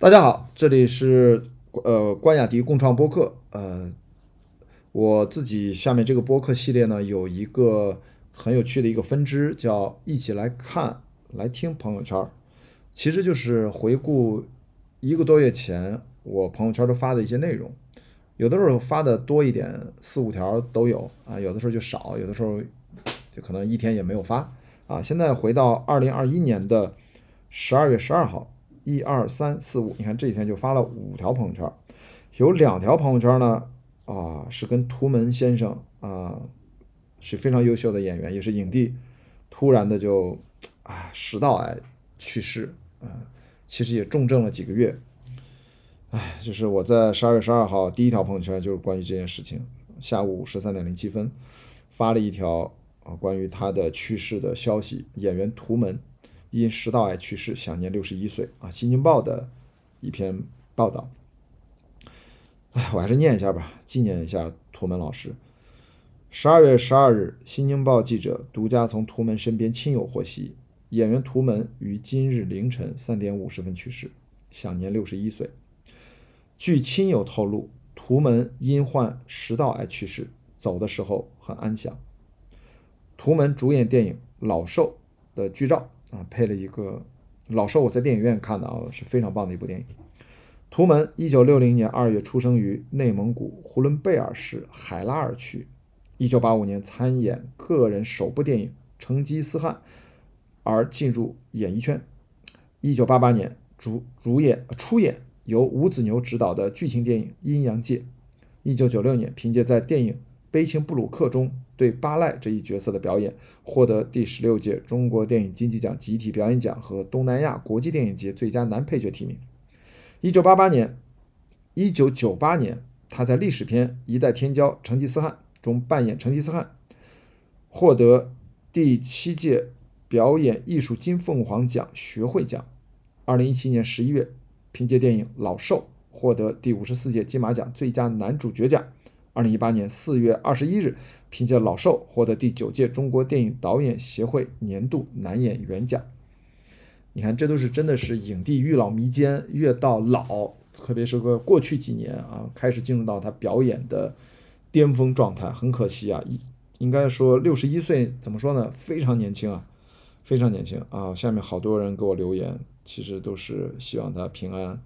大家好，这里是呃关雅迪共创播客。呃，我自己下面这个播客系列呢，有一个很有趣的一个分支，叫一起来看、来听朋友圈儿。其实就是回顾一个多月前我朋友圈都发的一些内容，有的时候发的多一点，四五条都有啊，有的时候就少，有的时候就可能一天也没有发啊。现在回到二零二一年的十二月十二号。一二三四五，你看这几天就发了五条朋友圈，有两条朋友圈呢，啊，是跟图门先生啊是非常优秀的演员，也是影帝，突然的就啊食道癌去世，嗯，其实也重症了几个月，哎，就是我在十二月十二号第一条朋友圈就是关于这件事情，下午十三点零七分发了一条啊关于他的去世的消息，演员图门。因食道癌去世，享年六十一岁啊！《新京报》的一篇报道，哎，我还是念一下吧，纪念一下图门老师。十二月十二日，《新京报》记者独家从图门身边亲友获悉，演员图门于今日凌晨三点五十分去世，享年六十一岁。据亲友透露，图门因患食道癌去世，走的时候很安详。图门主演电影《老兽》的剧照。啊，配了一个老兽，我在电影院看的啊，是非常棒的一部电影。图门，一九六零年二月出生于内蒙古呼伦贝尔市海拉尔区，一九八五年参演个人首部电影《成吉思汗》而进入演艺圈。一九八八年主主演出演由吴子牛执导的剧情电影《阴阳界》。一九九六年凭借在电影《悲情布鲁克》中。对巴赖这一角色的表演，获得第十六届中国电影金鸡奖集体表演奖和东南亚国际电影节最佳男配角提名。一九八八年，一九九八年，他在历史片《一代天骄成吉思汗》中扮演成吉思汗，获得第七届表演艺术金凤凰奖学会奖。二零一七年十一月，凭借电影《老兽》获得第五十四届金马奖最佳男主角奖。二零一八年四月二十一日，凭借《老兽》获得第九届中国电影导演协会年度男演员奖。你看，这都是真的是影帝遇老弥坚，越到老，特别是个过去几年啊，开始进入到他表演的巅峰状态。很可惜啊，应应该说六十一岁，怎么说呢？非常年轻啊，非常年轻啊。下面好多人给我留言，其实都是希望他平安。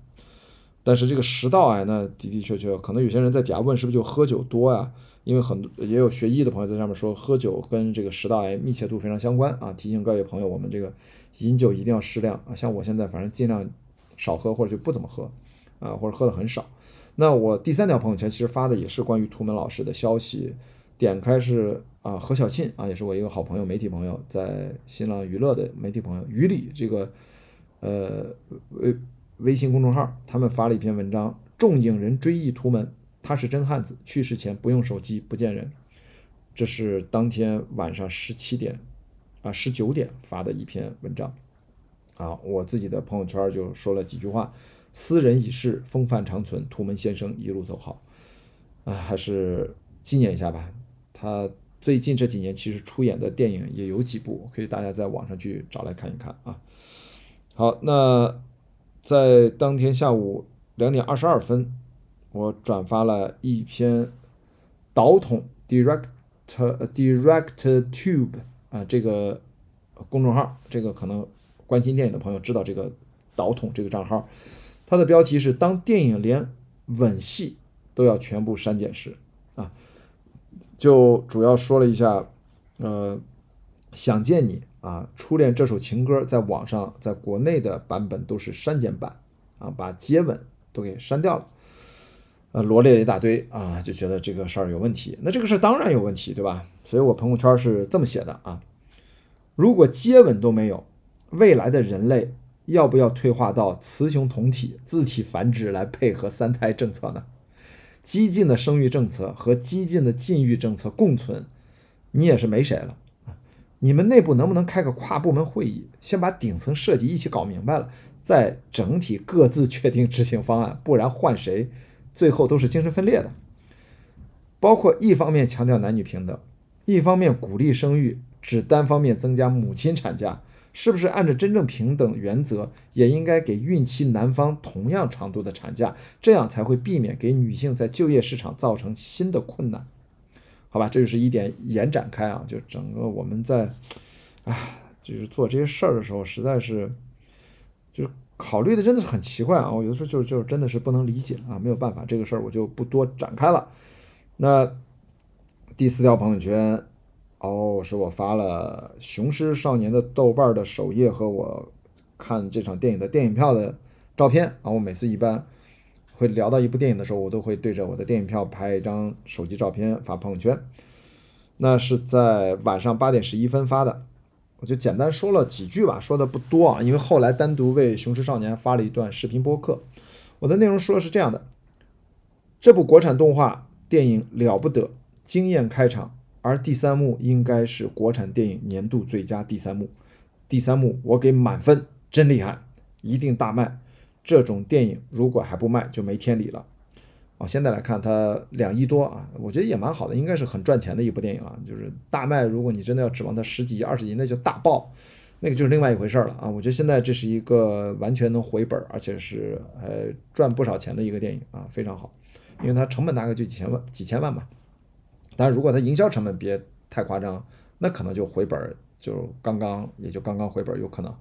但是这个食道癌呢，的的确确，可能有些人在底下问是不是就喝酒多呀？因为很多也有学医的朋友在上面说，喝酒跟这个食道癌密切度非常相关啊。提醒各位朋友，我们这个饮酒一定要适量啊。像我现在反正尽量少喝或者就不怎么喝啊，或者喝的很少。那我第三条朋友圈其实发的也是关于图门老师的消息，点开是啊何小庆啊，也是我一个好朋友，媒体朋友，在新浪娱乐的媒体朋友于理这个呃微。微信公众号，他们发了一篇文章，众影人追忆图门，他是真汉子，去世前不用手机，不见人。这是当天晚上十七点啊十九点发的一篇文章啊，我自己的朋友圈就说了几句话：斯人已逝，风范长存，图门先生一路走好。啊，还是纪念一下吧。他最近这几年其实出演的电影也有几部，可以大家在网上去找来看一看啊。好，那。在当天下午两点二十二分，我转发了一篇导筒 direct direct tube 啊这个公众号，这个可能关心电影的朋友知道这个导筒这个账号，它的标题是当电影连吻戏都要全部删减时啊，就主要说了一下，呃，想见你。啊，初恋这首情歌在网上，在国内的版本都是删减版啊，把接吻都给删掉了，呃，罗列了一大堆啊，就觉得这个事儿有问题。那这个事儿当然有问题，对吧？所以我朋友圈是这么写的啊：如果接吻都没有，未来的人类要不要退化到雌雄同体、自体繁殖来配合三胎政策呢？激进的生育政策和激进的禁欲政策共存，你也是没谁了。你们内部能不能开个跨部门会议，先把顶层设计一起搞明白了，再整体各自确定执行方案？不然换谁，最后都是精神分裂的。包括一方面强调男女平等，一方面鼓励生育，只单方面增加母亲产假，是不是按照真正平等原则，也应该给孕期男方同样长度的产假，这样才会避免给女性在就业市场造成新的困难？好吧，这就是一点延展开啊，就整个我们在，啊，就是做这些事儿的时候，实在是，就是考虑的真的是很奇怪啊，我有的时候就就真的是不能理解啊，没有办法，这个事儿我就不多展开了。那第四条朋友圈。哦，是我发了《雄狮少年》的豆瓣的首页和我看这场电影的电影票的照片啊。我每次一般会聊到一部电影的时候，我都会对着我的电影票拍一张手机照片发朋友圈。那是在晚上八点十一分发的，我就简单说了几句吧，说的不多啊，因为后来单独为《雄狮少年》发了一段视频播客。我的内容说的是这样的：这部国产动画电影了不得，惊艳开场。而第三幕应该是国产电影年度最佳第三幕，第三幕我给满分，真厉害，一定大卖。这种电影如果还不卖，就没天理了。哦，现在来看它两亿多啊，我觉得也蛮好的，应该是很赚钱的一部电影了。就是大卖，如果你真的要指望它十几亿、二十亿，那就大爆，那个就是另外一回事了啊。我觉得现在这是一个完全能回本，而且是呃赚不少钱的一个电影啊，非常好，因为它成本大概就几千万、几千万吧。但如果它营销成本别太夸张，那可能就回本就刚刚也就刚刚回本有可能，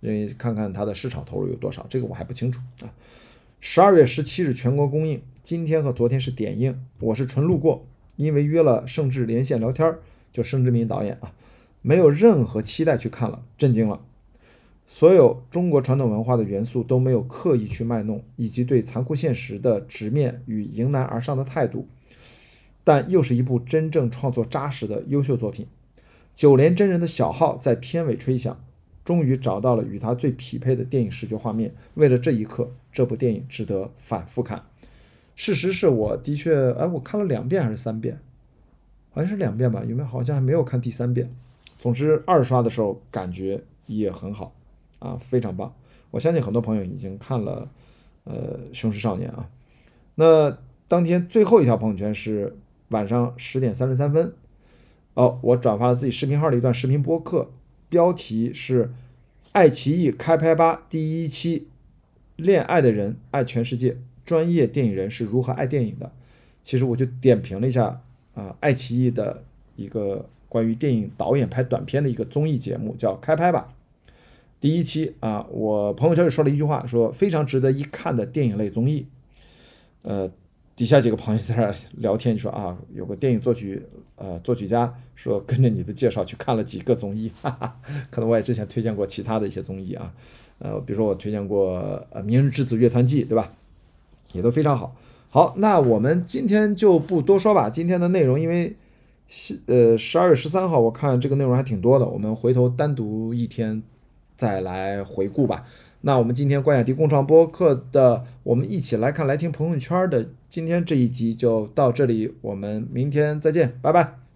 因为看看它的市场投入有多少，这个我还不清楚啊。十二月十七日全国公映，今天和昨天是点映，我是纯路过，因为约了盛志连线聊天儿就盛志明导演啊，没有任何期待去看了，震惊了，所有中国传统文化的元素都没有刻意去卖弄，以及对残酷现实的直面与迎难而上的态度。但又是一部真正创作扎实的优秀作品。九连真人的小号在片尾吹响，终于找到了与他最匹配的电影视觉画面。为了这一刻，这部电影值得反复看。事实是我的确，哎，我看了两遍还是三遍？好像是两遍吧？有没有？好像还没有看第三遍。总之，二刷的时候感觉也很好啊，非常棒。我相信很多朋友已经看了，呃，《雄狮少年》啊。那当天最后一条朋友圈是。晚上十点三十三分，哦，我转发了自己视频号的一段视频播客，标题是“爱奇艺开拍吧第一期，恋爱的人爱全世界，专业电影人是如何爱电影的”。其实我就点评了一下啊，爱奇艺的一个关于电影导演拍短片的一个综艺节目，叫《开拍吧》第一期啊。我朋友圈里说了一句话，说非常值得一看的电影类综艺，呃。底下几个朋友在那聊天，就说啊，有个电影作曲，呃，作曲家说跟着你的介绍去看了几个综艺，哈哈，可能我也之前推荐过其他的一些综艺啊，呃，比如说我推荐过呃《明日之子乐团季》，对吧？也都非常好。好，那我们今天就不多说吧。今天的内容，因为呃十二月十三号，我看这个内容还挺多的，我们回头单独一天再来回顾吧。那我们今天关雅迪共创播客的，我们一起来看来听朋友圈的今天这一集就到这里，我们明天再见，拜拜。